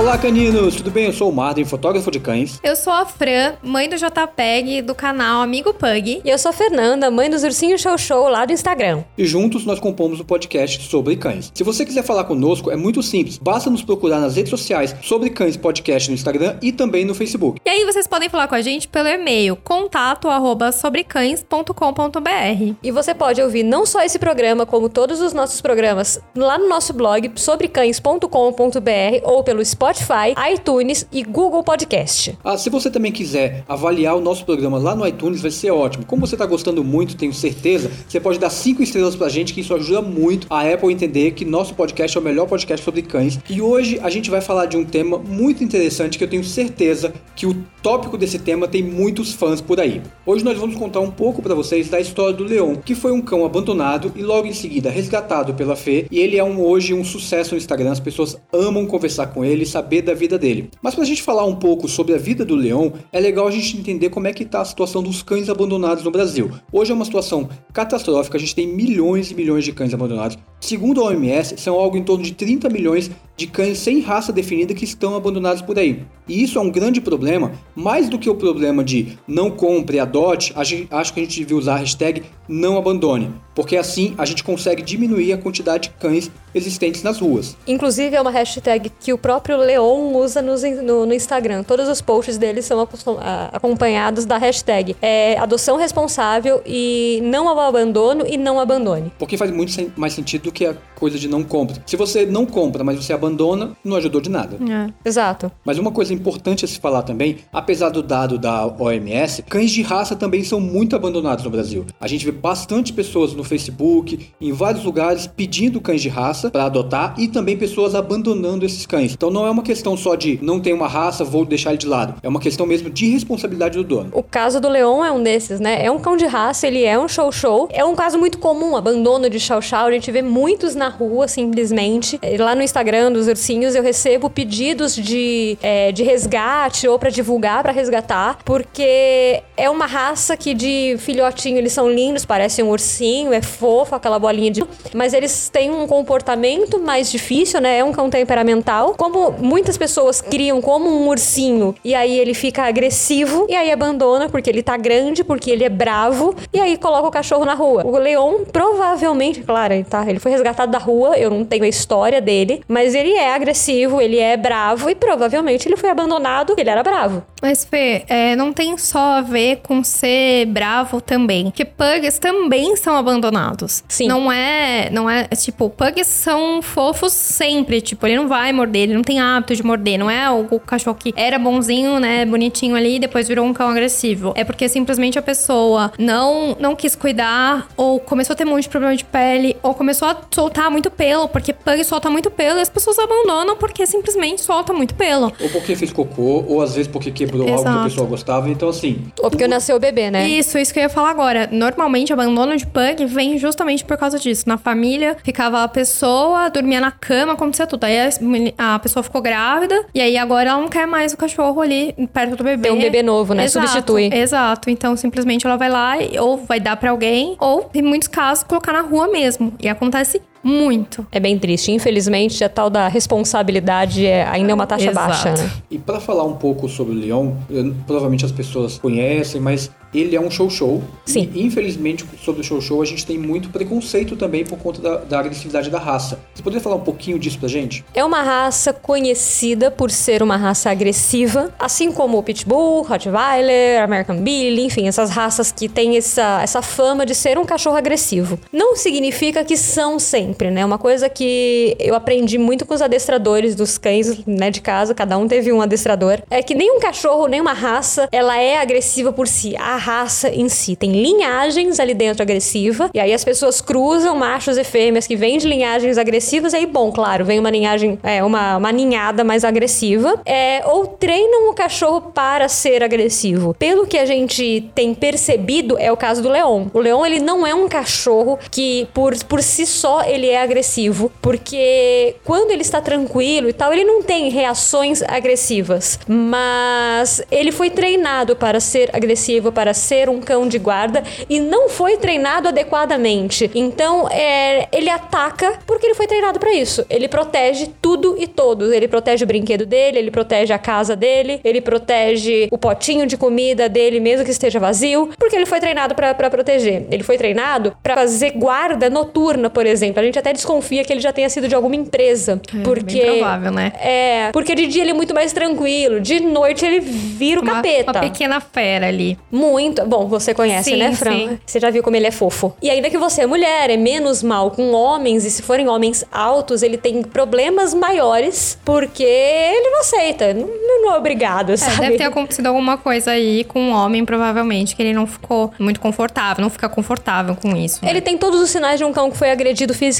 Olá, caninos! Tudo bem? Eu sou o Martin, fotógrafo de cães. Eu sou a Fran, mãe do JPEG do canal Amigo Pug. E eu sou a Fernanda, mãe dos Ursinhos Show Show lá do Instagram. E juntos nós compomos o podcast sobre cães. Se você quiser falar conosco, é muito simples. Basta nos procurar nas redes sociais sobre cães podcast no Instagram e também no Facebook. E aí vocês podem falar com a gente pelo e-mail contato@sobrecães.com.br. E você pode ouvir não só esse programa, como todos os nossos programas lá no nosso blog sobrecães.com.br ou pelo Spotify Spotify, iTunes e Google Podcast. Ah, se você também quiser avaliar o nosso programa lá no iTunes, vai ser ótimo. Como você está gostando muito, tenho certeza, você pode dar cinco estrelas pra gente, que isso ajuda muito a Apple entender que nosso podcast é o melhor podcast sobre cães. E hoje a gente vai falar de um tema muito interessante que eu tenho certeza que o tópico desse tema tem muitos fãs por aí. Hoje nós vamos contar um pouco para vocês da história do Leão, que foi um cão abandonado e logo em seguida resgatado pela Fê, e ele é um, hoje um sucesso no Instagram, as pessoas amam conversar com ele, saber da vida dele. Mas para a gente falar um pouco sobre a vida do leão, é legal a gente entender como é que está a situação dos cães abandonados no Brasil. Hoje é uma situação catastrófica, a gente tem milhões e milhões de cães abandonados. Segundo a OMS, são algo em torno de 30 milhões de cães sem raça definida que estão abandonados por aí. E isso é um grande problema, mais do que o problema de não compre, adote, acho que a gente devia usar a hashtag não abandone, porque assim a gente consegue diminuir a quantidade de cães existentes nas ruas. Inclusive é uma hashtag que o próprio Leon usa no, no, no Instagram. Todos os posts dele são acompanhados da hashtag é, adoção responsável e não ao abandono e não abandone. Porque faz muito mais sentido do que a coisa de não compra. Se você não compra, mas você abandona, não ajudou de nada. É. Exato. Mas uma coisa importante a se falar também, apesar do dado da OMS, cães de raça também são muito abandonados no Brasil. A gente vê bastante pessoas no Facebook, em vários lugares, pedindo cães de raça para adotar e também pessoas abandonando esses cães. Então não é uma questão só de não tem uma raça, vou deixar ele de lado. É uma questão mesmo de responsabilidade do dono. O caso do Leon é um desses, né? É um cão de raça, ele é um show-show. É um caso muito comum, abandono de chau-chau. A gente vê muitos na rua, simplesmente. Lá no Instagram dos ursinhos eu recebo pedidos de, é, de resgate ou para divulgar, para resgatar, porque é uma raça que de filhotinho eles são lindos, parecem um ursinho, é fofo, aquela bolinha de. Mas eles têm um comportamento mais difícil, né? É um cão temperamental. Como muitas pessoas criam como um ursinho e aí ele fica agressivo e aí abandona porque ele tá grande, porque ele é bravo e aí coloca o cachorro na rua. O Leon provavelmente, claro, tá, ele foi resgatado da rua, eu não tenho a história dele, mas ele é agressivo, ele é bravo e provavelmente ele foi abandonado ele era bravo. Mas, Fê, é, não tem só a ver com ser bravo também. Porque pugs também são abandonados. Sim. Não é, não é, tipo, pugs são fofos sempre. Tipo, ele não vai morder, ele não tem hábito de morder. Não é o, o cachorro que era bonzinho, né, bonitinho ali e depois virou um cão agressivo. É porque simplesmente a pessoa não, não quis cuidar ou começou a ter muito problema de pele ou começou a soltar muito pelo, porque pug solta muito pelo e as pessoas abandonam porque simplesmente solta muito pelo. Ou porque fez cocô, ou às vezes porque quebrou Exato. algo que a pessoa gostava. Então, assim. Ou porque nasceu o bebê, né? Isso, isso que eu ia falar agora. Normalmente, abandono de pug vem justamente por causa disso. Na família, ficava a pessoa, dormia na cama, acontecia tudo. Aí a pessoa ficou grávida, e aí agora ela não quer mais o cachorro ali perto do bebê. Tem um bebê novo, né? Exato, Substitui. Exato. Então, simplesmente ela vai lá, ou vai dar para alguém, ou, em muitos casos, colocar na rua mesmo. E acontece muito. É bem triste. Infelizmente, a tal da responsabilidade é, ainda é uma taxa Exato. baixa. Né? E para falar um pouco sobre o Leão, provavelmente as pessoas conhecem, mas ele é um show-show. Sim. E, infelizmente, sobre o show-show, a gente tem muito preconceito também por conta da, da, agressividade da raça. Você poderia falar um pouquinho disso pra gente? É uma raça conhecida por ser uma raça agressiva, assim como o Pitbull, Rottweiler, American Billy, enfim, essas raças que têm essa, essa fama de ser um cachorro agressivo. Não significa que são sempre, né? Uma coisa que eu aprendi muito com os adestradores dos cães, né, de casa, cada um teve um adestrador, é que nenhum cachorro, nenhuma raça, ela é agressiva por si. A raça em si. Tem linhagens ali dentro agressiva, e aí as pessoas cruzam machos e fêmeas que vêm de linhagens agressivas, e aí, bom, claro, vem uma linhagem, é, uma, uma ninhada mais agressiva, é, ou treinam o cachorro para ser agressivo. Pelo que a gente tem percebido, é o caso do Leon. O Leon, ele não é um cachorro que, por, por si só, ele ele é agressivo, porque quando ele está tranquilo e tal, ele não tem reações agressivas, mas ele foi treinado para ser agressivo, para ser um cão de guarda e não foi treinado adequadamente. Então, é, ele ataca porque ele foi treinado para isso. Ele protege tudo e todos. Ele protege o brinquedo dele, ele protege a casa dele, ele protege o potinho de comida dele, mesmo que esteja vazio, porque ele foi treinado para proteger. Ele foi treinado para fazer guarda noturna, por exemplo. A gente até desconfia que ele já tenha sido de alguma empresa, É, porque bem provável, né? é, porque de dia ele é muito mais tranquilo, de noite ele vira o Uma, capeta. uma pequena fera ali. Muito. Bom, você conhece, Sim, né, Fran? sim. Você já viu como ele é fofo. E ainda que você é mulher, é menos mal com homens, e se forem homens altos, ele tem problemas maiores, porque ele não aceita. Não, não é obrigado, É, sabe? deve ter acontecido alguma coisa aí com um homem, provavelmente, que ele não ficou muito confortável, não fica confortável com isso. né? Ele tem todos os sinais de um cão que foi agredido fisicamente.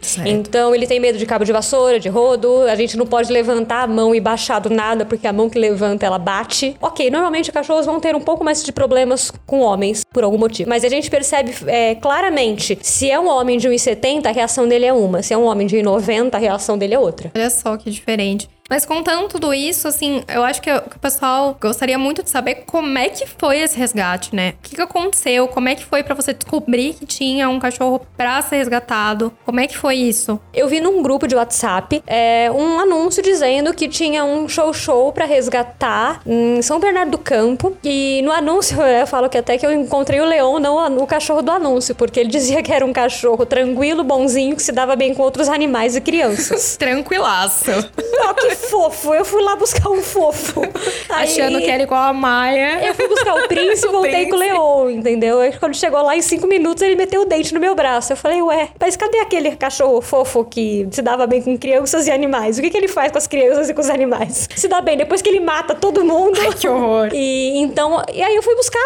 Certo. Então ele tem medo de cabo de vassoura, de rodo. A gente não pode levantar a mão e baixar do nada, porque a mão que levanta ela bate. Ok, normalmente cachorros vão ter um pouco mais de problemas com homens, por algum motivo. Mas a gente percebe é, claramente: se é um homem de 1,70, a reação dele é uma. Se é um homem de 1,90, a reação dele é outra. Olha só que diferente. Mas contando tudo isso, assim, eu acho que, que o pessoal gostaria muito de saber como é que foi esse resgate, né? O que, que aconteceu? Como é que foi pra você descobrir que tinha um cachorro pra ser resgatado? Como é que foi isso? Eu vi num grupo de WhatsApp é, um anúncio dizendo que tinha um show-show pra resgatar em São Bernardo do Campo. E no anúncio eu falo que até que eu encontrei o Leão, não o cachorro do anúncio, porque ele dizia que era um cachorro tranquilo, bonzinho, que se dava bem com outros animais e crianças. Tranquilaço. Ó, que fofo! Eu fui lá buscar um fofo. Aí- Achando que era igual a Maia. eu fui buscar o príncipe e voltei com o leão, entendeu? Aí quando chegou lá em cinco minutos, ele meteu o dente no meu braço. Eu falei, ué, mas cadê aquele cachorro fofo que se dava bem com crianças e animais? O que, que ele faz com as crianças e com os animais? Se dá bem, depois que ele mata todo mundo. Que horror. E então, e aí eu fui buscar,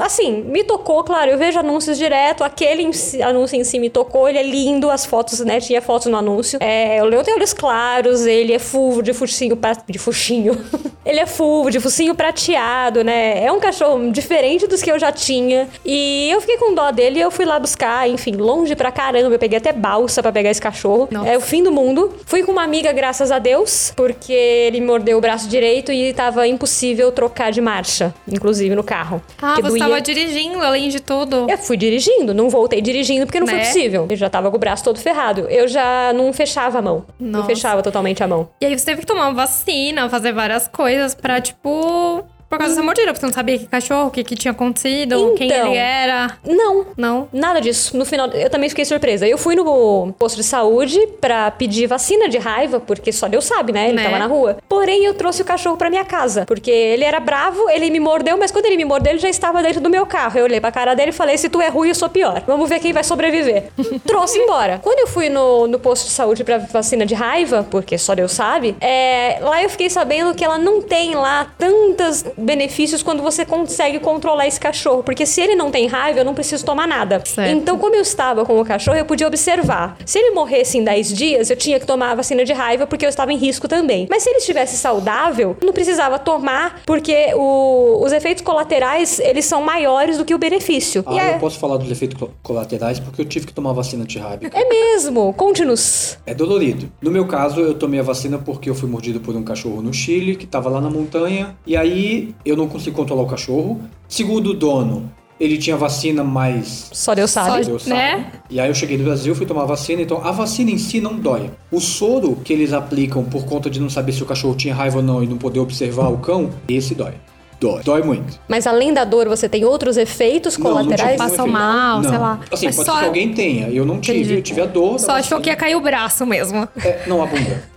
assim, me tocou, claro, eu vejo anúncios direto, aquele anúncio em si me tocou, ele é lindo, as fotos, né, tinha fotos no anúncio. É, o leão tem olhos claros, ele é fulvo de focinho, pra- de focinho. ele é fulvo, de focinho prateado, né, é um cachorro diferente dos que eu já tinha. E eu fiquei com dó dele e eu fui lá buscar, enfim, longe pra caramba, eu peguei até balsa pra pegar esse cachorro. Nossa. É o fim do mundo. Fui com uma amiga, graças a Deus, porque ele mordeu o braço direito e tava impossível trocar de marcha, inclusive no carro. Ah, você doía. tava dirigindo, além de tudo. Eu fui dirigindo, não voltei dirigindo porque não foi Né? possível. Eu já tava com o braço todo ferrado. Eu já não fechava a mão. Não Nossa. fechava totalmente a mão. E aí você teve que tomar vacina, fazer várias coisas pra, tipo. Por causa dessa mordida, porque você não sabia que cachorro, o que, que tinha acontecido, quem Então. ele era. Não, Não. Nada disso. No final, eu também fiquei surpresa. Eu fui no posto de saúde pra pedir vacina de raiva, porque só Deus sabe, né? Ele Né? tava na rua. Porém, eu trouxe o cachorro pra minha casa, porque ele era bravo, ele me mordeu, mas quando ele me mordeu, ele já estava dentro do meu carro. Eu olhei pra cara dele e falei: se tu é ruim, eu sou pior. Vamos ver quem vai sobreviver. trouxe embora. Quando eu fui no, no posto de saúde pra vacina de raiva, porque só Deus sabe, é, lá eu fiquei sabendo que ela não tem lá tantos benefícios quando você consegue controlar esse cachorro. Porque se ele não tem raiva, eu não preciso tomar nada. Certo. Então, como eu estava com o cachorro, eu podia observar. Se ele morresse em 10 dias, eu tinha que tomar a vacina de raiva porque eu estava em risco também. Mas se ele estivesse saudável, eu não precisava tomar porque o- os efeitos colaterais, eles são maiores do que o benefício. Ah, e é, eu posso falar dos efeitos co- colaterais porque eu tive que tomar vacina de raiva. é mesmo. Conte-nos. É dolorido. No meu caso, eu tomei a vacina porque eu fui mordido por um cachorro no Chile, que tava lá na montanha, e aí eu não consigo controlar o cachorro. Segundo o dono, ele tinha vacina, mas Só Deus sabe. Só- Deus né? sabe. E aí eu cheguei no Brasil, fui tomar vacina, então a vacina em si não dói. O soro que eles aplicam por conta de não saber se o cachorro tinha raiva ou não e não poder observar o cão, esse dói. Dói. Dói muito. Mas além da dor, você tem outros efeitos Não, não colaterais? tive Passam efeito. mal, sei Não. lá. Assim, Mas pode só- ser que alguém tenha. Eu não tive, Entendi. eu tive a dor. Só achou que ia cair o braço mesmo. É, não, a bunda.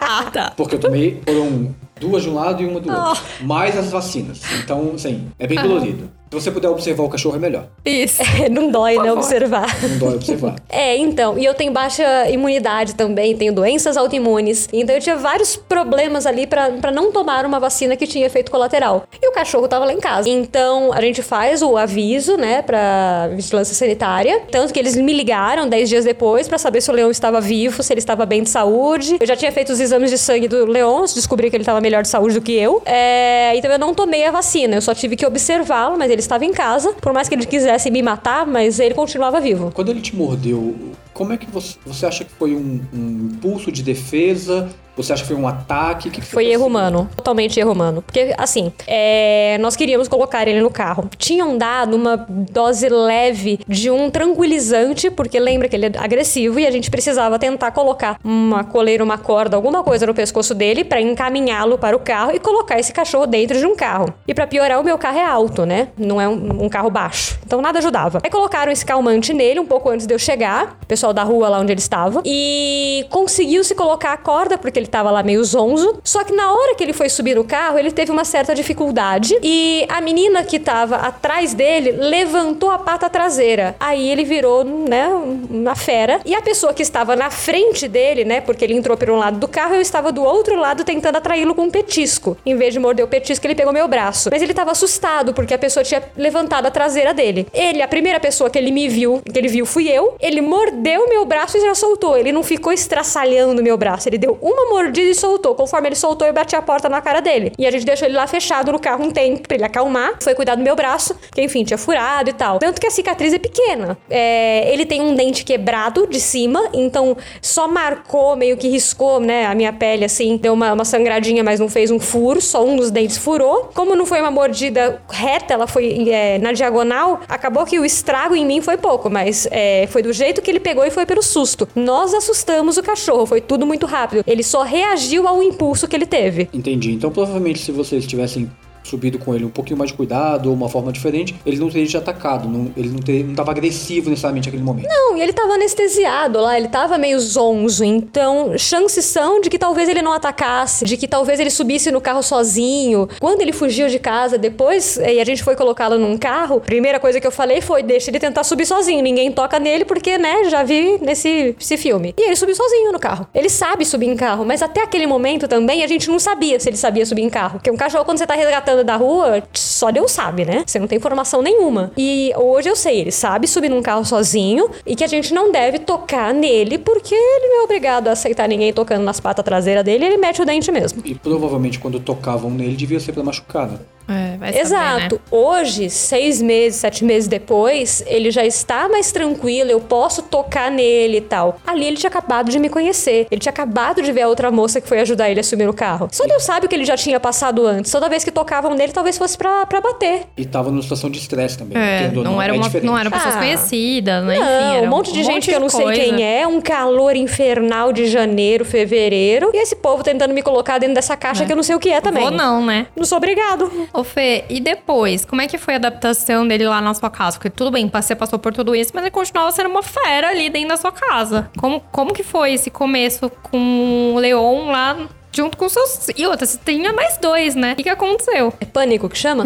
ah, tá. Porque eu tomei, foram duas de um lado e uma do outro. Ah. Mais as vacinas. Então, assim, é bem dolorido. Se você puder observar o cachorro, é melhor. Isso. não dói, Por né? favor. Observar. Não dói observar. É, então, e eu tenho baixa imunidade também, tenho doenças autoimunes. Então eu tinha vários problemas ali pra pra não tomar uma vacina que tinha efeito colateral. E o cachorro tava lá em casa. Então a gente faz o aviso, né, pra vigilância sanitária. Tanto que eles me ligaram 10 dias depois pra saber se o leão estava vivo, se ele estava bem de saúde. Eu já tinha feito os exames de sangue do leão, descobri que ele estava melhor de saúde do que eu. É, então eu não tomei a vacina, eu só tive que observá-lo, mas ele estava em casa. Por mais que ele quisesse me matar, mas ele continuava vivo. Quando ele te mordeu, como é que você, você acha que foi um, um impulso de defesa? Você acha que foi um ataque? Que que Foi erro humano. Totalmente erro humano. Porque, assim, é, nós queríamos colocar ele no carro. Tinham dado uma dose leve de um tranquilizante, porque lembra que ele é agressivo e a gente precisava tentar colocar uma coleira, uma corda, alguma coisa no pescoço dele para encaminhá-lo para o carro e colocar esse cachorro dentro de um carro. E para piorar, o meu carro é alto, né? Não é um, um carro baixo. Então nada ajudava. Aí colocaram esse calmante nele um pouco antes de eu chegar, o pessoal da rua lá onde ele estava, e conseguiu se colocar a corda, porque ele tava lá meio zonzo. Só que na hora que ele foi subir no carro, ele teve uma certa dificuldade e a menina que tava atrás dele levantou a pata traseira. Aí ele virou, né, uma fera. E a pessoa que estava na frente dele, né, porque ele entrou por um lado do carro, eu estava do outro lado tentando atraí-lo com um petisco. Em vez de morder o petisco, ele pegou meu braço. Mas ele estava assustado porque a pessoa tinha levantado a traseira dele. Ele, a primeira pessoa que ele me viu, que ele viu fui eu. Ele mordeu meu braço e já soltou. Ele não ficou estraçalhando meu braço. Ele deu uma mordida e soltou. Conforme ele soltou, eu bati a porta na cara dele. E a gente deixou ele lá fechado no carro um tempo pra ele acalmar. Foi cuidar do meu braço, que enfim, tinha furado e tal. Tanto que a cicatriz é pequena. É, ele tem um dente quebrado de cima, então só marcou, meio que riscou, né, a minha pele assim. Deu uma, uma sangradinha, mas não fez um furo, só um dos dentes furou. Como não foi uma mordida reta, ela foi é, na diagonal, acabou que o estrago em mim foi pouco, mas é, foi do jeito que ele pegou e foi pelo susto. Nós assustamos o cachorro, foi tudo muito rápido. Ele só reagiu ao impulso que ele teve. Entendi. Então, provavelmente, se vocês tivessem subido com ele um pouquinho mais de cuidado ou uma forma diferente, ele não teria te atacado. Não, ele não, teria, não tava agressivo necessariamente naquele momento. Não, e ele tava anestesiado lá, ele tava meio zonzo. Então, chances são de que talvez ele não atacasse, de que talvez ele subisse no carro sozinho. Quando ele fugiu de casa, depois, e a gente foi colocá-lo num carro, primeira coisa que eu falei foi: deixa ele tentar subir sozinho. Ninguém toca nele, porque, né, já vi nesse esse filme. E ele subiu sozinho no carro. Ele sabe subir em carro, mas até aquele momento também a gente não sabia se ele sabia subir em carro. Porque um cachorro, quando você tá resgatando da rua, só Deus sabe, né? Você não tem informação nenhuma. E hoje eu sei, ele sabe subir num carro sozinho e que a gente não deve tocar nele porque ele não é obrigado a aceitar ninguém tocando nas patas traseiras dele, ele mete o dente mesmo. E provavelmente quando tocavam nele devia ser pra machucar, né? É, vai saber, Exato. né? Hoje, seis meses, sete meses depois, ele já está mais tranquilo, eu posso tocar nele e tal. Ali ele tinha acabado de me conhecer. Ele tinha acabado de ver a outra moça que foi ajudar ele a subir no carro. Só Deus sabe o que ele já tinha passado antes. Toda vez que tocavam nele, talvez fosse pra, pra bater. E tava numa situação de estresse também. É, ou não, era é uma, diferente. não eram pessoas Ah. conhecidas, né? Não, Enfim, era um monte de gente que eu não sei coisa. quem é, um calor infernal de janeiro, fevereiro, e esse povo tentando me colocar dentro dessa caixa que eu não sei o que é também. Vou não, né? Não sou obrigado. Ô Fê, e depois? Como é que foi a adaptação dele lá na sua casa? Porque tudo bem, você passou por tudo isso, mas ele continuava sendo uma fera ali dentro da sua casa. Como, como que foi esse começo com o Leon lá junto com seus... E outra, você tinha mais dois, né? O que, que aconteceu? É pânico que chama?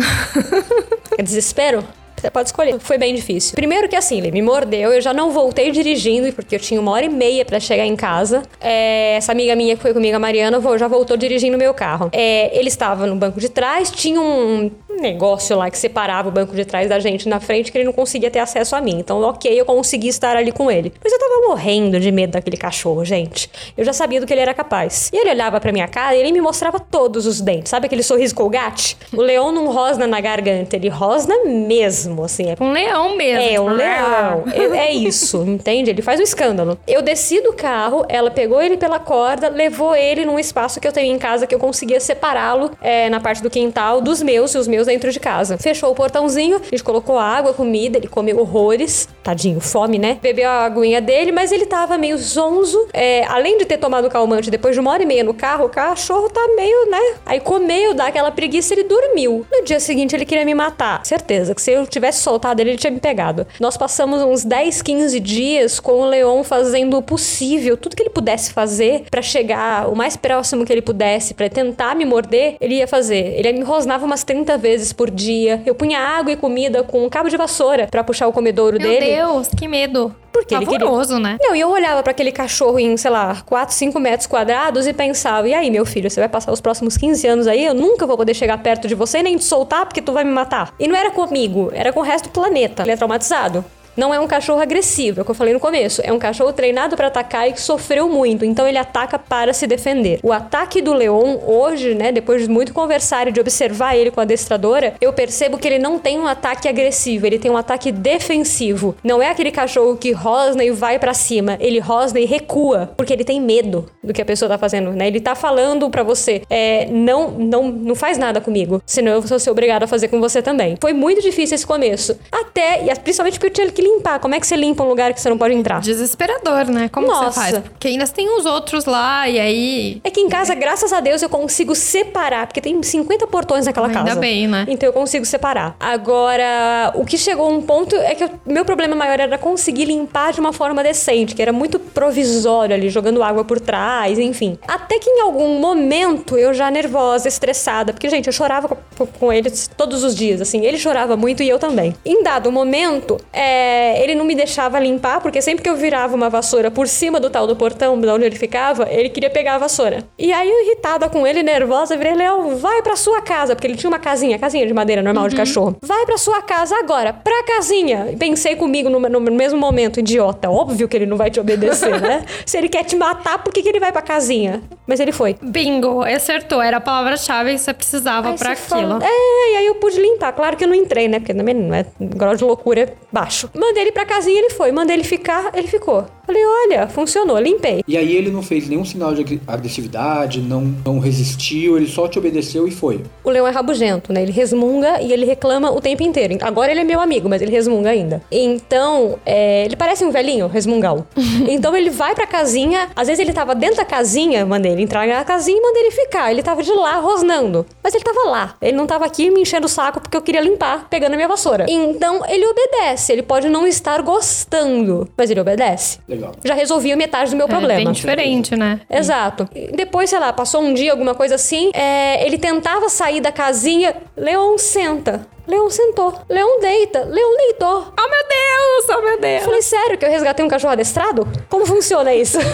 é desespero? Você pode escolher. Foi bem difícil. Primeiro que assim, ele me mordeu, eu já não voltei dirigindo, porque eu tinha uma hora e meia pra chegar em casa. É, essa amiga minha que foi comigo, a Mariana, já voltou dirigindo meu carro. É, ele estava no banco de trás, tinha um negócio lá que separava o banco de trás da gente na frente, que ele não conseguia ter acesso a mim. Então, ok, eu consegui estar ali com ele. Mas eu tava morrendo de medo daquele cachorro, gente. Eu já sabia do que ele era capaz. E ele olhava pra minha cara e ele me mostrava todos os dentes. Sabe aquele sorriso colgate? O leão não rosna na garganta, ele rosna mesmo, assim. É Um leão mesmo. é, um tipo, leão. É, é isso, entende? Ele faz um escândalo. Eu desci do carro, ela pegou ele pela corda, levou ele num espaço que eu tenho em casa que eu conseguia separá-lo é, na parte do quintal dos meus e os meus dentro de casa. Fechou o portãozinho, a gente colocou água, comida, ele comeu horrores. Tadinho, fome, né? Bebeu a aguinha dele, mas ele tava meio zonzo. É, além de ter tomado calmante depois de uma hora e meia no carro, o cachorro tá meio, né? Aí comeu, dá aquela preguiça, ele dormiu. No dia seguinte ele queria me matar. Certeza que se eu tivesse soltado ele, ele tinha me pegado. Nós passamos uns 10, 15 dias com o Leon fazendo o possível, tudo que ele pudesse fazer pra chegar o mais próximo que ele pudesse, pra tentar me morder, ele ia fazer. Ele me rosnava umas 30 vezes por dia. Eu punha água e comida com um cabo de vassoura pra puxar o comedouro Meu dele. Deus, que medo. Porque ele queria- né? Não, e eu olhava pra aquele cachorro em, sei lá, 4, 5 metros quadrados e pensava: e aí, meu filho, você vai passar os próximos 15 anos aí? Eu nunca vou poder chegar perto de você nem te soltar porque tu vai me matar. E não era comigo, era com o resto do planeta. Ele é traumatizado. Não é um cachorro agressivo, é o que eu falei no começo. É um cachorro treinado para atacar e que sofreu muito, então ele ataca para se defender. O ataque do Leon hoje, né, depois de muito conversar e de observar ele com a adestradora, eu percebo que ele não tem um ataque agressivo, ele tem um ataque defensivo. Não é aquele cachorro que rosna e vai para cima, ele rosna e recua, porque ele tem medo do que a pessoa tá fazendo, né? Ele tá falando para você, é, não, não, não faz nada comigo, senão eu vou ser obrigado a fazer com você também. Foi muito difícil esse começo. Até, e principalmente porque eu tinha que limpar. Como é que você limpa um lugar que você não pode entrar? Desesperador, né? Como que você Nossa. faz? Porque ainda tem os outros lá, e aí. É que em casa, graças a Deus, eu consigo separar, porque tem 50 portões naquela Ainda casa. bem, né? Então eu consigo separar. Agora, o que chegou a um ponto é que o meu problema maior era conseguir limpar de uma forma decente, que era muito provisório ali, jogando água por trás, enfim. Até que em algum momento eu já nervosa, estressada, porque, gente, eu chorava com, com ele todos os dias, assim. Ele chorava muito e eu também. Em dado momento, é, ele não me deixava limpar, porque sempre que eu virava uma vassoura por cima do tal do portão, de onde ele ficava, ele queria pegar a vassoura. E aí, eu irritada com ele, nervosa, virei, Léo, vai pra sua casa, porque ele tinha uma casinha, casinha de madeira normal de cachorro. Vai pra sua casa agora, pra casinha. E pensei comigo no, no mesmo momento, idiota, óbvio que ele não vai te obedecer, né? Se ele quer te matar, por que, que ele vai pra casinha? Mas ele foi. Bingo, acertou. Era a palavra-chave que você precisava você aquilo. fala, É, e aí eu pude limpar. Claro que eu não entrei, né? Porque também não é grau de loucura baixo. Mandei ele pra casinha, ele foi. Mandei ele ficar, ele ficou. Falei, olha, funcionou, limpei. E aí ele não fez nenhum sinal de agressividade, não, não resistiu, ele só te obedeceu e foi. O leão é rabugento, né? Ele resmunga e ele reclama o tempo inteiro. Agora ele é meu amigo, mas ele resmunga ainda. Então, é, ele parece um velhinho, resmungal. então ele vai pra casinha, às vezes ele tava dentro da casinha, mandei ele entrar na casinha e mandei ele ficar. Ele tava de lá rosnando. Mas ele tava lá. Ele não tava aqui me enchendo o saco porque eu queria limpar, pegando a minha vassoura. Então ele obedece. Ele pode não estar gostando, mas ele obedece. Legal. Já resolvi metade do meu É problema. bem diferente, né? Exato. Depois, sei lá, passou um dia, alguma coisa assim, é, ele tentava sair da casinha, Leon senta. Leon sentou. Leon deita. Leon deitou. Oh, meu Deus! Oh, meu Eu Deus! falei, sério que eu resgatei um cachorro adestrado? Como funciona isso?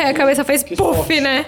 É, a cabeça fez Que puff, sorte. né?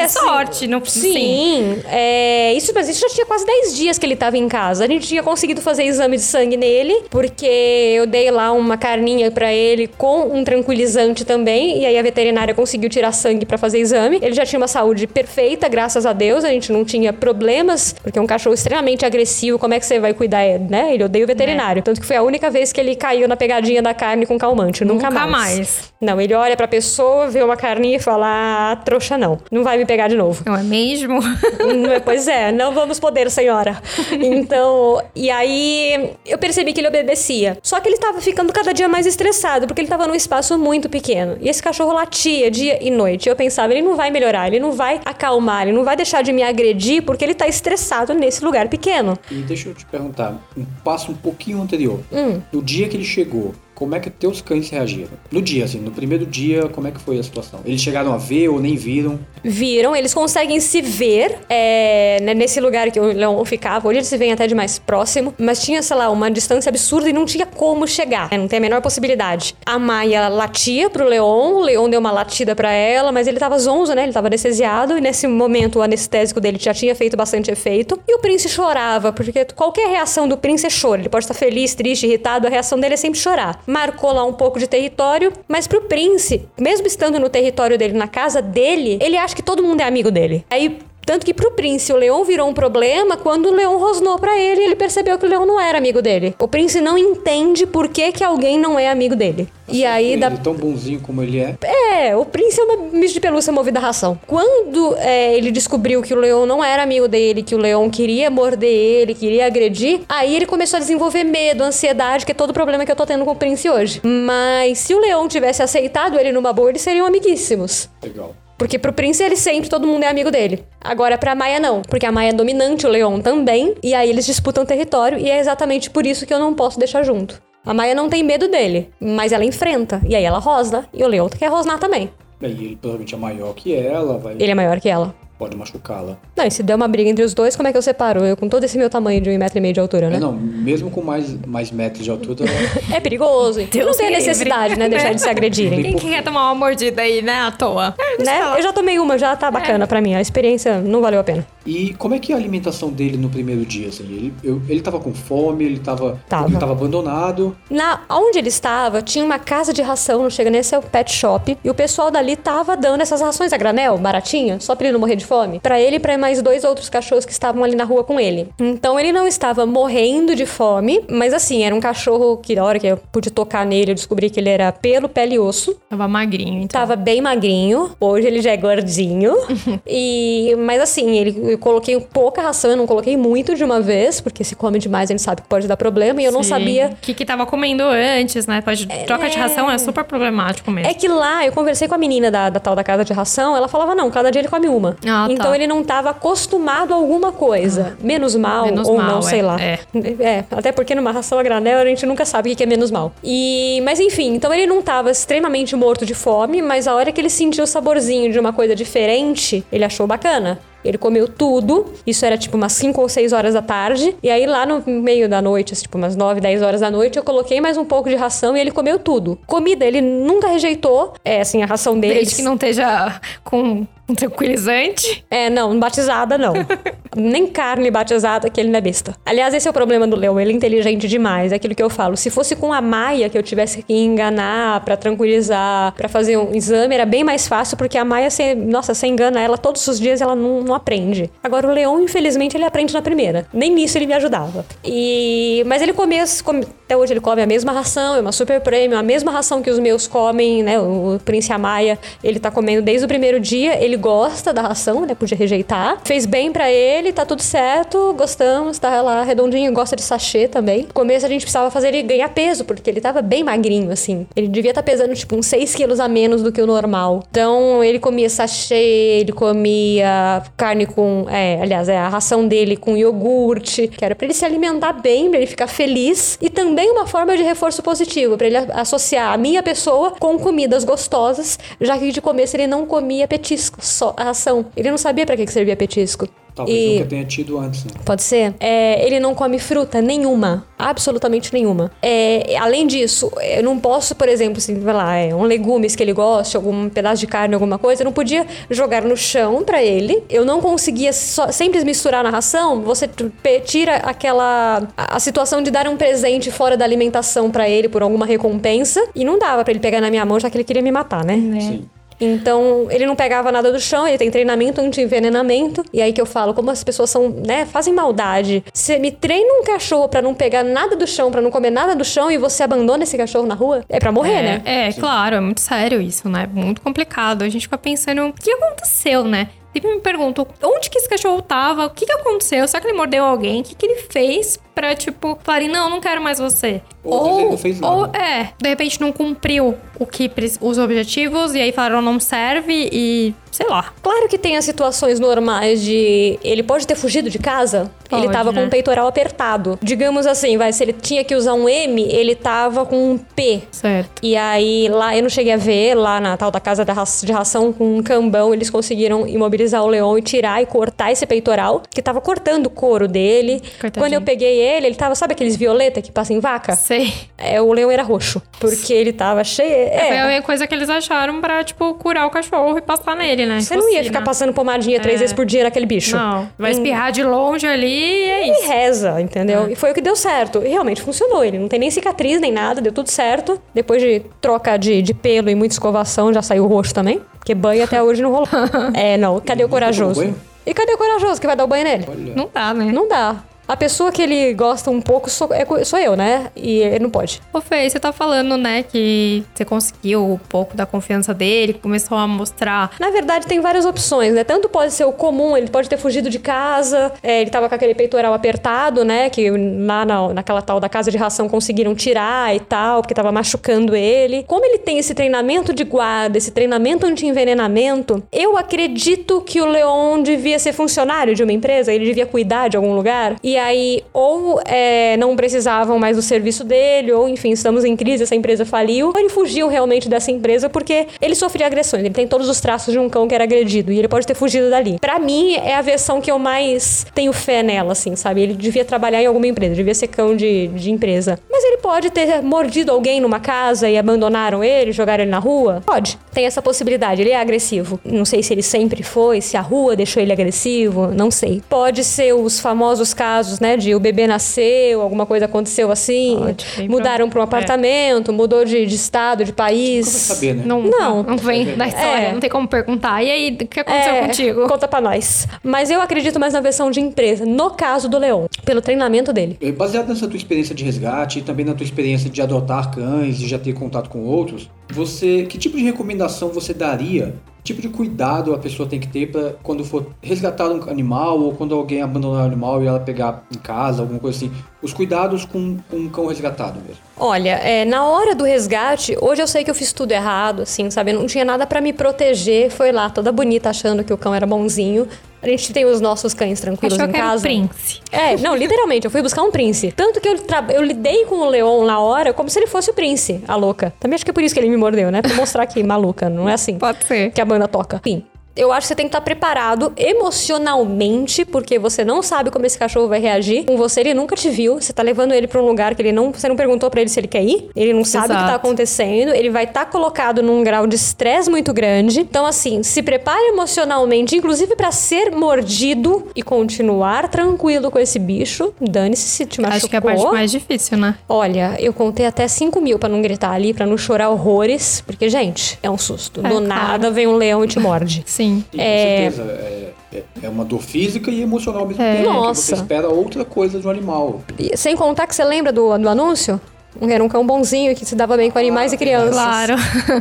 É, Sorte, não Sim. Sim, é, isso, mas isso já tinha quase 10 dias que ele tava em casa. A gente tinha conseguido fazer exame de sangue nele, porque eu dei lá uma carninha pra ele com um tranquilizante também, e aí a veterinária conseguiu tirar sangue pra fazer exame. Ele já tinha uma saúde perfeita, graças a Deus, a gente não tinha problemas, porque é um cachorro extremamente agressivo, como é que você vai cuidar, né? Ele odeia o veterinário. Tanto que foi a única vez que ele caiu na pegadinha da carne com calmante, nunca, Nunca mais. mais. Não, ele olha pra pessoa, vê uma carninha e fala, ah, trouxa não, não vai me pegar de novo. Não é mesmo? Não é- pois é, não vamos poder, senhora. Então, e aí eu percebi que ele obedecia. Só que ele tava ficando cada dia mais estressado, porque ele tava num espaço muito pequeno. E esse cachorro latia dia e noite. Eu pensava, ele não vai melhorar, ele não vai acalmar, ele não vai deixar de me agredir, porque ele tá estressado nesse lugar pequeno. E deixa eu te perguntar, um passo um pouquinho anterior. Hum. No dia que ele chegou, como é que teus cães reagiram? No dia, assim, no primeiro dia, como é que foi a situação? Eles chegaram a ver ou nem viram? Viram, eles conseguem se ver é, né, nesse lugar que o leão ficava. Hoje eles se veem até de mais próximo, mas tinha, sei lá, uma distância absurda e não tinha como chegar. né, Não tem a menor possibilidade. A Maia latia pro Leon, o Leon deu uma latida pra ela, mas ele tava zonzo, né? Ele tava anestesiado e nesse momento o anestésico dele já tinha feito bastante efeito. E o Prince chorava, porque qualquer reação do Prince é choro. Ele pode estar feliz, triste, irritado, a reação dele é sempre chorar. Marcou lá um pouco de território, mas pro Prince, mesmo estando no território dele, na casa dele, ele acha que todo mundo é amigo dele. Aí tanto que pro Prince o Leão virou um problema quando o Leão rosnou pra ele e ele percebeu que o Leão não era amigo dele. O Prince não entende por que, que alguém não é amigo dele. E aí ele da é tão bonzinho como ele é. é, o Prince é uma bicho de pelúcia movida a ração. Quando é, ele descobriu que o leão não era amigo dele, que o leão queria morder ele, queria agredir, aí ele começou a desenvolver medo, ansiedade, que é todo o problema que eu tô tendo com o Prince hoje. Mas se o leão tivesse aceitado ele numa boa, eles seriam amiguíssimos. Legal. Porque pro Prince ele sempre todo mundo é amigo dele. Agora pra Maia não, porque a Maia é dominante, o Leon também, e aí eles disputam território e é exatamente por isso que eu não posso deixar junto. A Maia não tem medo dele, mas ela enfrenta, e aí ela rosna, e o Leon quer rosnar também. E ele provavelmente é maior que ela, vai. Ele é maior que ela. Pode machucá-la. Não, e se der uma briga entre os dois, como é que eu separo? Eu com todo esse meu tamanho de um metro e meio de altura, né? É, não, mesmo com mais, mais metros de altura, É perigoso. Então não Deus tem me livre. necessidade, né? Deixar de se agredirem. Quem que quer tomar uma mordida aí, né, à toa? né? Eu já tomei uma, já tá bacana pra mim. A experiência não valeu a pena. E como é que é a alimentação dele no primeiro dia? Assim? Ele, eu- ele tava com fome, ele tava, Tava. ele tava abandonado. Na, onde ele estava, tinha uma casa de ração, não chega nesse é o pet shop, e o pessoal dali tava dando essas rações a granel, baratinha, só pra ele não morrer de fome, Pra ele e pra mais dois outros cachorros que estavam ali na rua com ele. Então ele não estava morrendo de fome, mas assim, era um cachorro que na hora que eu pude tocar nele, eu descobri que ele era pelo, pele e osso. Tava magrinho, então. Tava bem magrinho. Hoje ele já é gordinho. e mas assim, ele eu coloquei pouca ração, eu não coloquei muito de uma vez, porque se come demais a gente sabe que pode dar problema e eu não Sim. sabia O que que tava comendo antes, né? Pode... Troca de ração é super problemático mesmo. É que lá, eu conversei com a menina da, da tal da casa de ração, ela falava, não, cada dia ele come uma. Ah, tá. então ele não estava acostumado a alguma coisa. Menos mal, Menos ou mal, não, é, sei lá. é. É, até porque numa ração a granel a gente nunca sabe o que que é menos mal. E, mas enfim, então ele não estava extremamente morto de fome, mas a hora que ele sentiu o saborzinho de uma coisa diferente, ele achou bacana. Ele comeu tudo, isso era tipo umas 5 ou 6 horas da tarde. E aí lá no meio da noite, assim, tipo umas 9, 10 horas da noite, eu coloquei mais um pouco de ração e ele comeu tudo. Comida, ele nunca rejeitou. É assim, a ração dele. Desde que não esteja com um tranquilizante. É, não, batizada não. Nem carne batizada que ele não é besta. Aliás, esse é o problema do Leão, ele é inteligente demais, é aquilo que eu falo. Se fosse com a Maia que eu tivesse que enganar pra tranquilizar, pra fazer um exame, era bem mais fácil, porque a Maia, você, nossa, você engana ela todos os dias, ela não, não aprende. Agora o Leão, infelizmente, ele aprende na primeira. Nem nisso ele me ajudava. E mas ele come- até hoje ele come a mesma ração, é uma super prêmio, a mesma ração que os meus comem, né? O Prince Amaya, ele tá comendo desde o primeiro dia, ele gosta da ração, né? Podia rejeitar. Fez bem pra ele, tá tudo certo, gostamos, tá lá redondinho, gosta de sachê também. No começo a gente precisava fazer ele ganhar peso, porque ele tava bem magrinho, assim. Ele devia estar pesando, tipo, uns 6 quilos a menos do que o normal. Então, ele comia sachê, ele comia carne com... É, aliás, é a ração dele com iogurte, que era pra ele se alimentar bem, pra ele ficar feliz. E também uma forma de reforço positivo, pra ele associar a minha pessoa com comidas gostosas, já que de começo ele não comia petisco, só a ração. Ele não sabia pra que que servia petisco. Talvez E- nunca tenha tido antes, né? Pode ser? É, ele não come fruta nenhuma. Absolutamente nenhuma. É, além disso, eu não posso, por exemplo, assim, vai lá, é, um legumes que ele gosta, algum pedaço de carne, alguma coisa, eu não podia jogar no chão pra ele. Eu não conseguia só, sempre misturar na ração. Você tira aquela. A, a situação de dar um presente fora da alimentação pra ele por alguma recompensa. E não dava pra ele pegar na minha mão, já que ele queria me matar, né? Sim. Então, ele não pegava nada do chão, ele tem treinamento anti-envenenamento. E aí que eu falo, como as pessoas são, né, fazem maldade. Você me treina um cachorro pra não pegar nada do chão, pra não comer nada do chão e você abandona esse cachorro na rua, é pra morrer, é, né? É, claro, é muito sério isso, né? Muito complicado. A gente fica pensando, o que aconteceu, né? Sempre me pergunto, onde que esse cachorro tava? O que que aconteceu? Será que ele mordeu alguém? O que que ele fez pra, tipo, falarem, não, não quero mais você? Ou ele nada. ou, é, de repente não cumpriu o que, os objetivos e aí falaram, não serve e, sei lá. Claro que tem as situações normais de ele pode ter fugido de casa, ele Pode, tava com né? o peitoral apertado. Digamos assim, vai, se ele tinha que usar um M, ele tava com um P. Certo. E aí, lá, eu não cheguei a ver, lá na tal da casa de ração com um cambão, eles conseguiram imobilizar o leão e tirar e cortar esse peitoral, que tava cortando o couro dele. Coitadinho. Quando eu peguei ele, ele tava, sabe aqueles violeta que passa em vaca? Sei. É, o leão era roxo, porque ele tava cheio... Foi a É, mesma coisa que eles acharam pra, tipo, curar o cachorro e passar nele, né? você não ia ficar passando pomadinha três É. vezes por dia naquele bicho. Não, vai espirrar de longe ali e é E isso. reza, entendeu? E foi o que deu certo. E realmente funcionou. Ele não tem nem cicatriz nem nada, deu tudo certo. Depois de troca de, de pelo e muita escovação, já saiu roxo também. Porque banho até hoje não rolou. é, não. Cadê o corajoso? E cadê o corajoso que vai dar o banho nele? Olha. Não dá, né? Não dá. A pessoa que ele gosta um pouco sou, é sou eu, né? E ele não pode. Ô, Fê, você tá falando, né, que você conseguiu um pouco da confiança dele, começou a mostrar. Na verdade, tem várias opções, né? Tanto pode ser o comum, ele pode ter fugido de casa, é, ele tava com aquele peitoral apertado, né? Que lá na, naquela tal da casa de ração conseguiram tirar e tal, porque tava machucando ele. Como ele tem esse treinamento de guarda, esse treinamento anti-envenenamento, eu acredito que o Leon devia ser funcionário de uma empresa, ele devia cuidar de algum lugar. E E aí, ou é, não precisavam mais do serviço dele, ou enfim, estamos em crise, essa empresa faliu. Ou ele fugiu realmente dessa empresa porque ele sofria agressões. Ele tem todos os traços de um cão que era agredido e ele pode ter fugido dali. Para mim, é a versão que eu mais tenho fé nela, assim, sabe? Ele devia trabalhar em alguma empresa, devia ser cão de, de empresa. Mas ele pode ter mordido alguém numa casa e abandonaram ele, jogaram ele na rua? Pode. Tem essa possibilidade. Ele é agressivo. Não sei se ele sempre foi, se a rua deixou ele agressivo, não sei. Pode ser os famosos casos, né, de o bebê nasceu, alguma coisa aconteceu assim, Pode, mudaram para um é. apartamento, mudou de, de estado, de país. Como saber, né? Não, Não. não, vem da história, É. não tem como perguntar. E aí, o que aconteceu É, contigo? Conta pra nós. Mas eu acredito mais na versão de empresa, no caso do Leon, pelo treinamento dele. É, Baseado nessa tua experiência de resgate e também na tua experiência de adotar cães e já ter contato com outros, você que tipo de recomendação você daria? Tipo de cuidado a pessoa tem que ter para quando for resgatar um animal ou quando alguém abandonar um animal e ela pegar em casa, alguma coisa assim? Os cuidados com, com um cão resgatado mesmo. Olha, é, na hora do resgate, hoje eu sei que eu fiz tudo errado, assim, sabe? Eu não tinha nada pra me proteger. Foi lá, toda bonita, achando que o cão era bonzinho. A gente tem os nossos cães tranquilos Achou em que era um casa. príncipe. É, não, literalmente, eu fui buscar um príncipe. Tanto que eu, eu lidei com o Leon na hora como se ele fosse o príncipe, a louca. Também acho que é por isso que ele me mordeu, né? Pra mostrar que maluca, não é assim Pode ser. que a banda toca. Enfim. Eu acho que você tem que estar preparado emocionalmente, porque você não sabe como esse cachorro vai reagir. Com você, ele nunca te viu. Você tá levando ele pra um lugar que ele não. Você não perguntou pra ele se ele quer ir. Ele não sabe o que tá Exato. acontecendo. Ele vai estar colocado num grau de estresse muito grande. Então, assim, se prepare emocionalmente, inclusive pra ser mordido e continuar tranquilo com esse bicho. Dane-se se te machucou. Acho que é a parte mais difícil, né? Olha, eu contei até 5 mil pra não gritar ali, pra não chorar horrores. Porque, gente, é um susto. É, Do claro. nada vem um leão e te morde. Sim. E, É. Com certeza, é, é- é uma dor física e emocional ao mesmo É. tempo. que Nossa. Você espera outra coisa de um animal. E sem contar que você lembra do, do anúncio? Era um cão bonzinho que se dava bem com animais e crianças. Claro.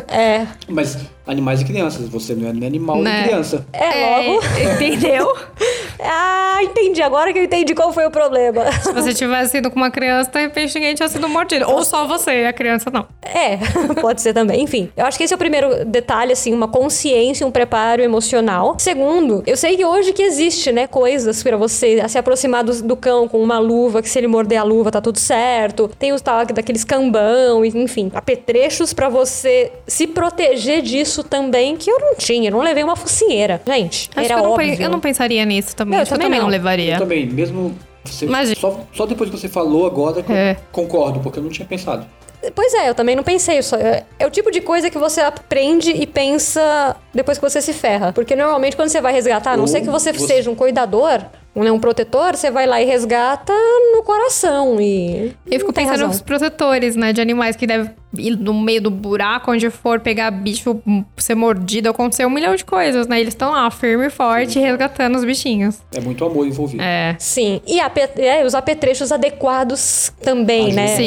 É. Mas animais e crianças, você não é nem animal nem Né? criança. É, logo. entendeu? Ah, entendi. Agora que eu entendi qual foi o problema. Se você tivesse ido com uma criança, de repente ninguém tinha sido mordido. Ou só você, a criança não. É, pode ser também. Enfim, eu acho que esse é o primeiro detalhe, assim, uma consciência, um preparo emocional. Segundo, eu sei que hoje que existe, né, coisas pra você se aproximar do, do cão com uma luva, que se ele morder a luva tá tudo certo. Tem os tal daqueles cambão, enfim, apetrechos pra você se proteger disso também, que eu não tinha. Eu não levei uma focinheira. Gente, Acho era que eu não, óbvio. pe- eu não pensaria nisso também. Eu Acho que eu também também não não. Eu levaria. também, mesmo você, Imagina. só, só depois que você falou agora que É. eu concordo, porque eu não tinha pensado. Pois é, eu também não pensei. Só, é, é o tipo de coisa que você aprende e pensa depois que você se ferra. Porque normalmente quando você vai resgatar, a não Ou ser que você, você- seja um cuidador, um, né, um protetor, você vai lá e resgata no coração. E. Eu fico pensando razão. nos protetores, né? De animais que devem ir no meio do buraco, onde for pegar bicho, ser mordido, acontecer um milhão de coisas, né? Eles estão lá, firme e forte, resgatando os bichinhos. É muito amor envolvido. É. Sim. E é, os apetrechos adequados também, Ajuda. né? Sim,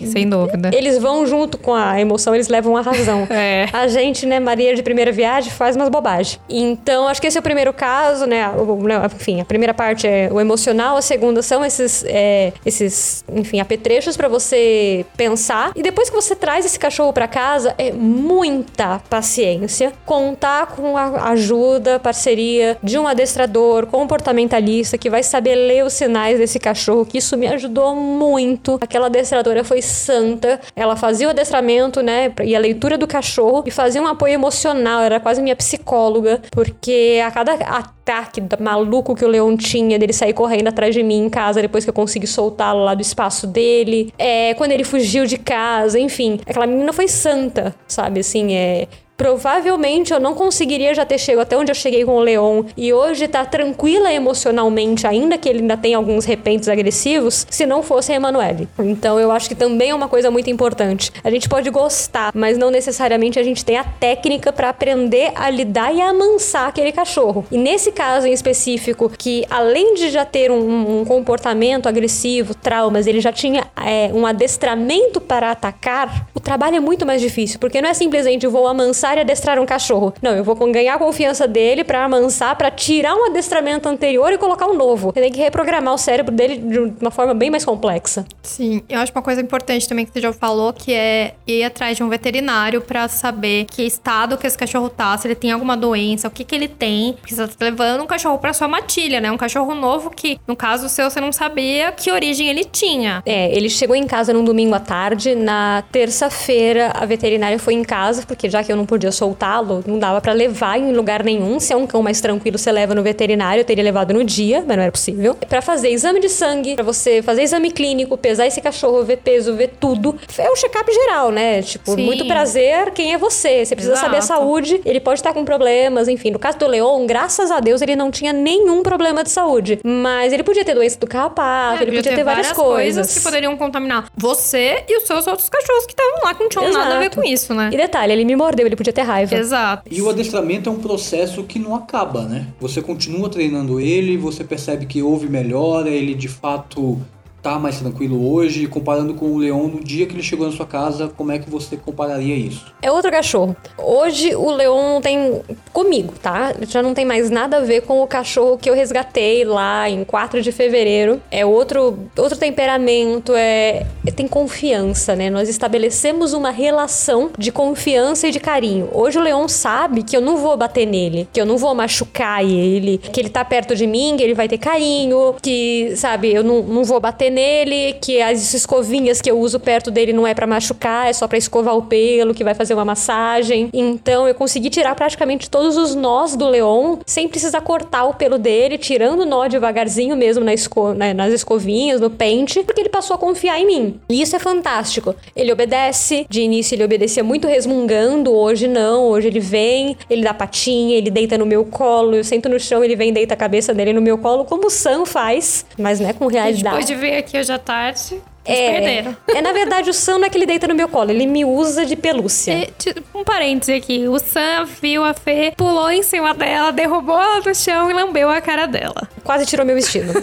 Eles, sem dúvida. eles vão junto com a emoção, eles levam a razão. É. A gente, né, Maria de primeira viagem, faz umas bobagens. Então, acho que esse é o primeiro caso, né? o- né, enfim, a primeira parte é o emocional, a segunda são esses, é, esses enfim, apetrechos pra você pensar. E depois que você traz esse cachorro pra casa, é muita paciência. Contar com a ajuda, parceria de um adestrador, comportamentalista, que vai saber ler os sinais desse cachorro, que isso me ajudou muito. Aquela adestradora foi santa. Ela fazia o adestramento, né? E a leitura do cachorro e fazia um apoio emocional. Era quase minha psicóloga, porque a cada ataque maluco que o Leão tinha, dele sair correndo atrás de mim em casa depois que eu consegui soltá-lo lá do espaço dele, é, quando ele fugiu de casa, enfim. Aquela menina foi santa, sabe? Assim, é. Provavelmente eu não conseguiria já ter chegado até onde eu cheguei com o Leon e hoje tá tranquila emocionalmente, ainda que ele ainda tenha alguns repentos agressivos, se não fosse a Emanuele. Então eu acho que também é uma coisa muito importante. A gente pode gostar, mas não necessariamente a gente tem a técnica pra aprender a lidar e a amansar aquele cachorro. E nesse caso em específico, que além de já ter um, um comportamento agressivo, traumas, ele já tinha é, um adestramento para atacar, o trabalho é muito mais difícil, porque não é simplesmente vou amansar necessário adestrar um cachorro. Não, eu vou ganhar a confiança dele para amansar, para tirar um adestramento anterior e colocar um novo. Você tem que reprogramar o cérebro dele de uma forma bem mais complexa. Sim, eu acho uma coisa importante também que você já falou, que é ir atrás de um veterinário para saber que estado que esse cachorro tá, se ele tem alguma doença, o que que ele tem. Porque você tá levando um cachorro para sua matilha, né? Um cachorro novo que, no caso seu, você não sabia que origem ele tinha. É, ele chegou em casa num domingo à tarde. Na terça-feira, a veterinária foi em casa, porque já que eu não podia soltá-lo, não dava para levar em lugar nenhum. Se é um cão mais tranquilo, você leva no veterinário. Eu teria levado no dia, mas não era possível. Para fazer exame de sangue, para você fazer exame clínico, pesar esse cachorro, ver peso, ver tudo. É um check-up geral, né? Tipo, Sim. muito prazer, quem é você? Você precisa saber a Exato. saúde. Ele pode estar com problemas, enfim. No caso do Leon, graças a Deus, ele não tinha nenhum problema de saúde. Mas ele podia ter doença do carrapato, É, ele podia ter, várias, coisas. que poderiam contaminar você e os seus outros cachorros que estavam lá, que não tinham nada a ver Exato. com isso, né? E detalhe, ele me mordeu, ele podia ter raiva. Exato. E o adestramento é um processo que não acaba, né? Você continua treinando ele, você percebe que houve melhora, ele de fato tá mais tranquilo hoje, comparando com o Leão no dia que ele chegou na sua casa, como é que você compararia isso? É outro cachorro. Hoje o Leon tem comigo, tá? Já não tem mais nada a ver com o cachorro que eu resgatei lá em 4 de fevereiro. É outro, outro temperamento, é, é- tem confiança, né? Nós estabelecemos uma relação de confiança e de carinho. Hoje o Leon sabe que eu não vou bater nele, que eu não vou machucar ele, que ele tá perto de mim, que ele vai ter carinho, que, sabe, eu não, não vou bater nele, que as escovinhas que eu uso perto dele não é pra machucar, é só pra escovar o pelo, que vai fazer uma massagem. Então eu consegui tirar praticamente todos os nós do Leon sem precisar cortar o pelo dele, tirando o nó devagarzinho mesmo na esco né, nas escovinhas, no pente, porque ele passou a confiar em mim. E isso é fantástico. Ele obedece, de início ele obedecia muito resmungando, hoje não, hoje ele vem, ele dá patinha, ele deita no meu colo, eu sento no chão, ele vem deita a cabeça dele no meu colo, como o Sam faz, mas né, com realidade. Depois de ver aqui hoje à tarde, É, perderam. é, na verdade, o Sam não é que ele deita no meu colo, ele me usa de pelúcia. E, tipo, um parêntese aqui. O Sam viu a Fê, pulou em cima dela, derrubou ela no chão e lambeu a cara dela. Quase tirou meu vestido.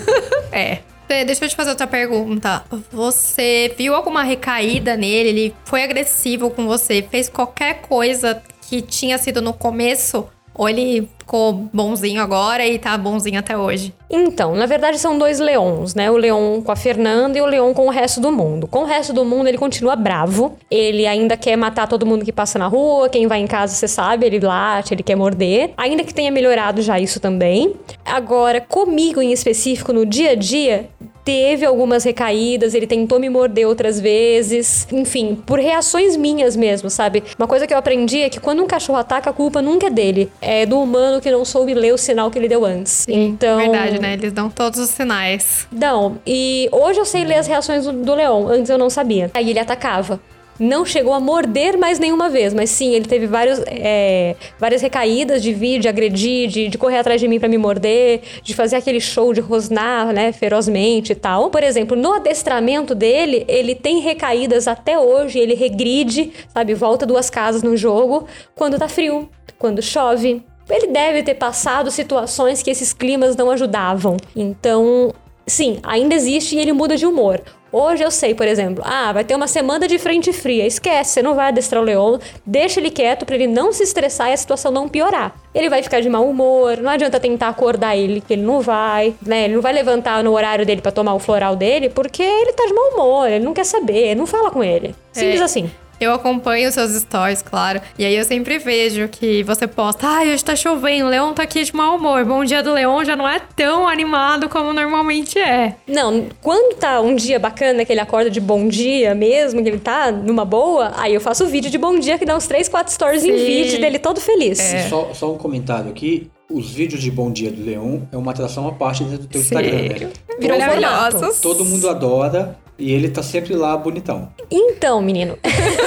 É. Fê, deixa eu te fazer outra pergunta. Você viu alguma recaída nele? Ele foi agressivo com você? Fez qualquer coisa que tinha sido no começo? Ou ele ficou bonzinho agora e tá bonzinho até hoje? Então, na verdade são dois leões, né? O leão com a Fernanda e o leão com o resto do mundo. Com o resto do mundo ele continua bravo. Ele ainda quer matar todo mundo que passa na rua. Quem vai em casa, você sabe, ele late, ele quer morder. Ainda que tenha melhorado já isso também. Agora, comigo em específico, no dia a dia, teve algumas recaídas, ele tentou me morder outras vezes. Enfim, por reações minhas mesmo, sabe? Uma coisa que eu aprendi é que quando um cachorro ataca, a culpa nunca é dele. É do humano que não soube ler o sinal que ele deu antes. então. Verdade, né? Eles dão todos os sinais. Não, e hoje eu sei ler as reações do, do leão, antes eu não sabia. Aí ele atacava. Não chegou a morder mais nenhuma vez, mas sim, ele teve vários, é, várias recaídas de vir, de agredir, de, de correr atrás de mim pra me morder, de fazer aquele show de rosnar, né, ferozmente e tal. Por exemplo, no adestramento dele, ele tem recaídas até hoje, ele regride, sabe, volta duas casas no jogo quando tá frio, quando chove. Ele deve ter passado situações que esses climas não ajudavam. Então, sim, ainda existe e ele muda de humor. Hoje eu sei, por exemplo, ah, vai ter uma semana de frente fria. Esquece, você não vai adestrar o leão, deixa ele quieto pra ele não se estressar e a situação não piorar. Ele vai ficar de mau humor, não adianta tentar acordar ele, que ele não vai, né? Ele não vai levantar no horário dele pra tomar o floral dele, porque ele tá de mau humor, ele não quer saber, não fala com ele. Simples É. assim. Eu acompanho seus stories, claro. E aí eu sempre vejo que você posta, ai, hoje tá chovendo, o Leão tá aqui de mau humor. Bom dia do Leão já não é tão animado como normalmente é. Não, quando tá um dia bacana, que ele acorda de bom dia mesmo, que ele tá numa boa, aí eu faço vídeo de bom dia que dá uns 3, 4 stories em Sim. vídeo dele todo feliz. É. Só, só um comentário aqui. Os vídeos de Bom Dia do Leão é uma atração à parte dentro do teu Sim. Instagram, né? Virou Maravilhosos. todo mundo adora e ele tá sempre lá bonitão. Então, menino,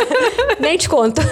nem te conto.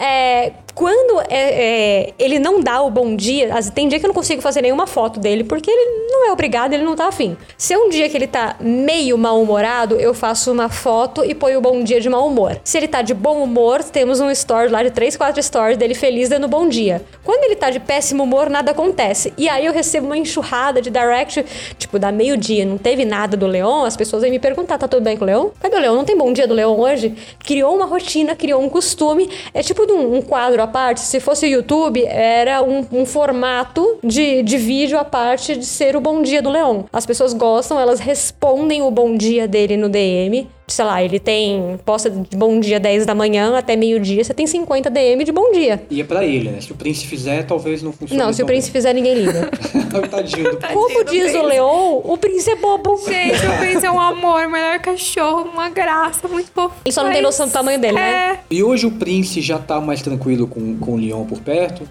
É, quando é, é, ele não dá o bom dia, tem dia que eu não consigo fazer nenhuma foto dele, porque ele não é obrigado, ele não tá afim. Se é um dia que ele tá meio mal-humorado, eu faço uma foto e ponho o bom dia de mau humor. Se ele tá de bom humor, temos um story lá de 3, 4 stories dele feliz dando bom dia. Quando ele tá de péssimo humor, nada acontece. E aí eu recebo uma enxurrada de direct, tipo, da meio-dia, não teve nada do Leon, as pessoas vêm me perguntar, tá tudo bem com o Leon? Cadê o Leon? Não tem bom dia do Leon hoje? Criou uma rotina, criou um costume. É tipo um, um quadro parte. Se fosse o YouTube, era um, um formato de, de vídeo à parte de ser o bom dia do Leon. As pessoas gostam, elas respondem o bom dia dele no DM sei lá, ele tem posta de bom dia 10 da manhã até meio-dia, você tem 50 DM de bom dia. E é pra ele, né? Se o Prince fizer, talvez não funcione. Não, se o Prince fizer, ninguém liga. Tadinho do Como diz o Leon, o Prince é bobo. Gente, o Prince é um amor, melhor cachorro, uma graça, muito fofo. Ele só não tem noção do tamanho dele, né? É. E hoje o Prince já tá mais tranquilo com, com o Leon por perto.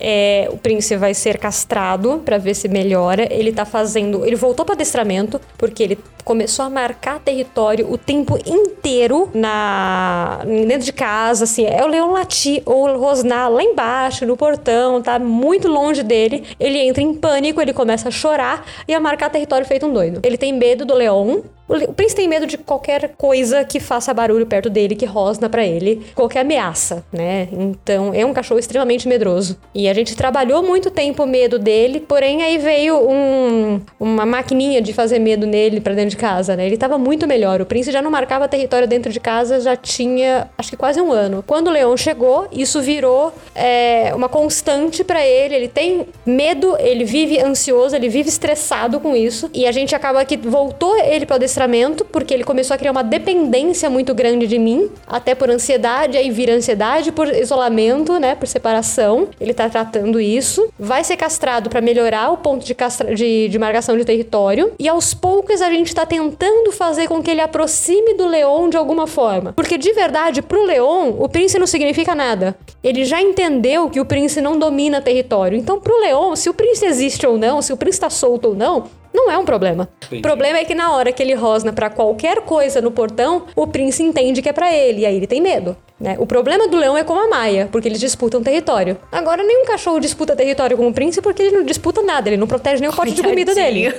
É, o Prince vai ser castrado pra ver se melhora. Ele tá fazendo. Ele voltou para adestramento, porque ele começou a marcar território o tempo inteiro na dentro de casa, assim. É o leão latir ou rosnar lá embaixo, no portão, tá muito longe dele. Ele entra em pânico, ele começa a chorar e a marcar território feito um doido. Ele tem medo do leão. O Prince tem medo de qualquer coisa que faça barulho perto dele, que rosna pra ele, qualquer ameaça, né? Então, é um cachorro extremamente medroso. E a gente trabalhou muito tempo o medo dele, porém aí veio um- uma maquininha de fazer medo nele pra dentro de casa, né? Ele tava muito melhor. O Prince já não marcava território dentro de casa, já tinha, acho que quase um ano. Quando o Leão chegou, isso virou é, uma constante pra ele. Ele tem medo, ele vive ansioso, ele vive estressado com isso. E a gente acaba que voltou ele pro adestramento, porque ele começou a criar uma dependência muito grande de mim, até por ansiedade, aí vira ansiedade por isolamento, né, por separação. Ele tá tratando isso. Vai ser castrado pra melhorar o ponto de, castra- de, de marcação de território. E aos poucos a gente tá tentando fazer com que ele aproxime do Leon de alguma forma. Porque de verdade, pro Leon, o príncipe não significa nada. Ele já entendeu que o príncipe não domina território. Então, pro Leon, se o príncipe existe ou não, se o príncipe tá solto ou não, não é um problema. Entendi. O problema é que na hora que ele rosna pra qualquer coisa no portão, o príncipe entende que é pra ele, e aí ele tem medo. Né? O problema do leão é com a Maia, porque eles disputam território. Agora, nenhum cachorro disputa território com o príncipe porque ele não disputa nada, ele não protege nem o pote de comida dele.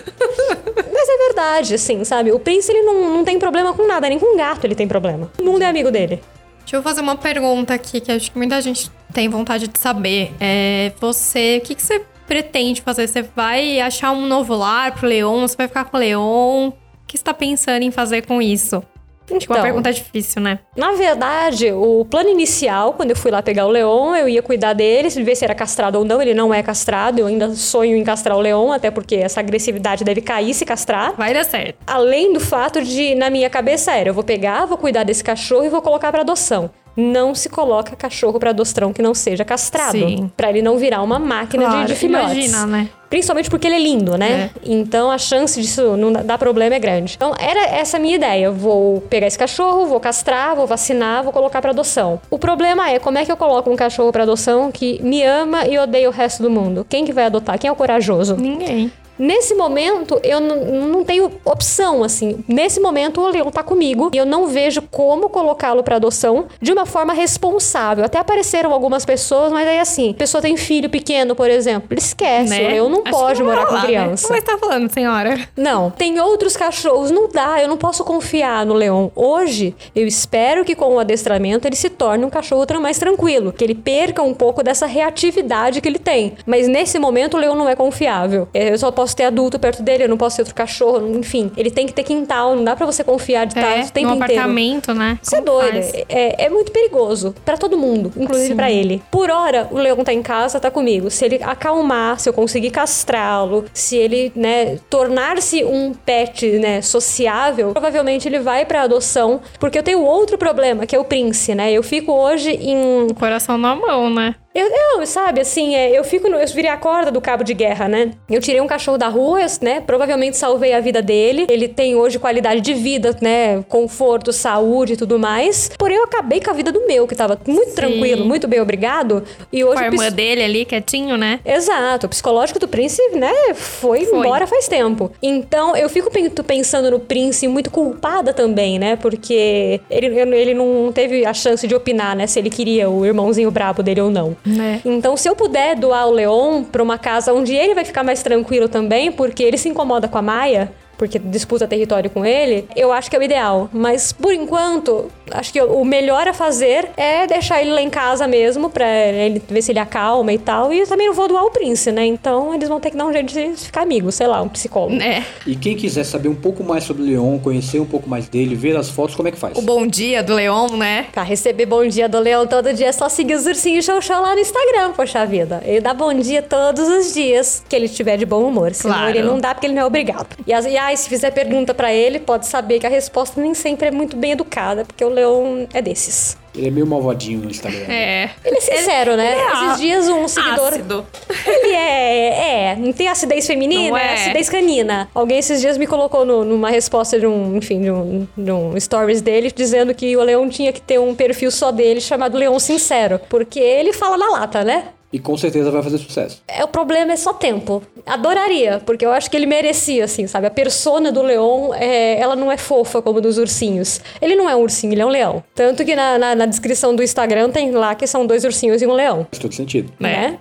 Mas é verdade, assim, sabe? O príncipe ele não, não tem problema com nada, nem com gato ele tem problema. O mundo é amigo dele. Deixa eu fazer uma pergunta aqui que acho que muita gente tem vontade de saber. É, você, o que, que você pretende fazer? Você vai achar um novo lar pro Leon? Você vai ficar com o Leon? O que você tá pensando em fazer com isso? Acho que uma Então. pergunta difícil, né? Na verdade, o plano inicial, quando eu fui lá pegar o Leon, eu ia cuidar dele, ver se era castrado ou não. Ele não é castrado, eu ainda sonho em castrar o Leon, até porque essa agressividade deve cair se castrar. Vai dar certo. Além do fato de, na minha cabeça, era: eu vou pegar, vou cuidar desse cachorro e vou colocar pra adoção. Não se coloca cachorro pra adoção que não seja castrado. Sim. Pra ele não virar uma máquina de, Claro, de filhotes. imagina, né? Principalmente porque ele é lindo, né? Então a chance disso não dar problema é grande. Então era essa a minha ideia. Eu vou pegar esse cachorro, vou castrar, vou vacinar, vou colocar pra adoção. O problema é como é que eu coloco um cachorro pra adoção que me ama e odeia o resto do mundo? Quem que vai adotar? Quem é o corajoso? Ninguém. Nesse momento, eu não tenho opção, assim. Nesse momento, o leão tá comigo e eu não vejo como colocá-lo pra adoção de uma forma responsável. Até apareceram algumas pessoas, mas aí assim, a pessoa tem filho pequeno, por exemplo, ele esquece. né? O leão não Acho que pode não morar vai com lá, né? criança. Como você tá falando, senhora? Não, tem outros cachorros, não dá, eu não posso confiar no leão. Hoje, eu espero que com o adestramento ele se torne um cachorro mais tranquilo, que ele perca um pouco dessa reatividade que ele tem. Mas nesse momento o leão não é confiável. É, Eu só posso ter adulto perto dele, eu não posso ter outro cachorro, enfim. Ele tem que ter quintal, não dá pra você confiar de estar É, o tempo no inteiro. apartamento, né? Você é faz? É, é muito perigoso pra todo mundo, inclusive pra ele. Por hora, o leão tá em casa, tá comigo. Se ele acalmar, se eu conseguir castrá-lo, se ele, né, tornar-se um pet, né, sociável, provavelmente ele vai pra adoção, porque eu tenho outro problema, que é o Prince, né? Eu fico hoje em O coração na mão, né? Eu, eu, sabe, assim, é, eu fico no, eu virei a corda do cabo de guerra, né? Eu tirei um cachorro da rua, eu, né? Provavelmente salvei a vida dele. Ele tem hoje qualidade de vida, né? Conforto, saúde e tudo mais. Porém, eu acabei com a vida do meu, que tava muito Sim. tranquilo, muito bem obrigado. E hoje Com a irmã pis- dele ali, quietinho, né? Exato, o psicológico do Prince, né, foi, Foi. embora faz tempo. Então, eu fico pen- pensando no Prince muito culpada também, né, porque ele, ele não teve a chance de opinar, né, se ele queria o irmãozinho brabo dele ou não. Né? Então, se eu puder doar o Leon pra uma casa onde ele vai ficar mais tranquilo também, porque ele se incomoda com a Maia, porque disputa território com ele, eu acho que é o ideal. Mas por enquanto, acho que o melhor a fazer é deixar ele lá em casa mesmo, pra ele ver se ele acalma e tal. E eu também não vou doar o Prince, né? Então eles vão ter que dar um jeito de ficar amigos, sei lá, um psicólogo. É. E quem quiser saber um pouco mais sobre o Leon, conhecer um pouco mais dele, ver as fotos, como é que faz? O bom dia do Leon, né? Pra receber bom dia do Leão todo dia é só seguir os ursinhos show show lá no Instagram, poxa vida. Ele dá bom dia todos os dias que ele estiver de bom humor. Senão Claro. ele não dá porque ele não é obrigado. E, as, e aí, se fizer pergunta pra ele, pode saber que a resposta nem sempre é muito bem educada, porque o Leão é desses. Ele é meio malvadinho no Instagram. É. Ele é sincero, né? ele é Esses dias um seguidor. Ácido. Ele é, é. Não tem acidez feminina, Não é. é. acidez canina. Alguém esses dias me colocou no- numa resposta de um, enfim, de um, de um stories dele, dizendo que o Leão tinha que ter um perfil só dele chamado Leão Sincero. Porque ele fala na lata, né? E com certeza vai fazer sucesso. É, o problema é só tempo. Adoraria, porque eu acho que ele merecia, assim, sabe? A persona do leão, é, ela não é fofa como dos ursinhos. Ele não é um ursinho, ele é um leão. Tanto que na, na- na descrição do Instagram tem lá que são dois ursinhos e um leão. Faz todo sentido. Né?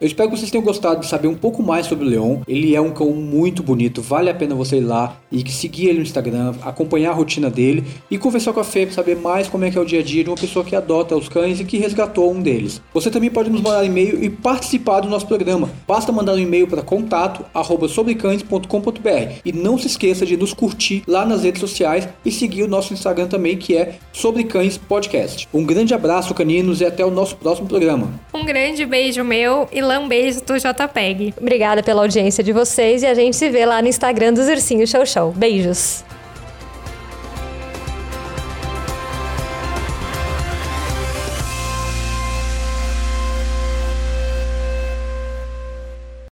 Eu espero que vocês tenham gostado de saber um pouco mais sobre o Leon. Ele é um cão muito bonito, vale a pena você ir lá e seguir ele no Instagram, acompanhar a rotina dele e conversar com a Fê para saber mais como é que é o dia a dia de uma pessoa que adota os cães e que resgatou um deles. Você também pode nos mandar e-mail e participar do nosso programa. Basta mandar um e-mail para contato arroba sobrecães.com.br e não se esqueça de nos curtir lá nas redes sociais e seguir o nosso Instagram também que é Sobre Cães Podcast. Um grande abraço caninos e até o nosso próximo programa. Um grande beijo meu e lambeijo do JPEG. Obrigada pela audiência de vocês e a gente se vê lá no Instagram dos Ursinhos Show Show. Beijos!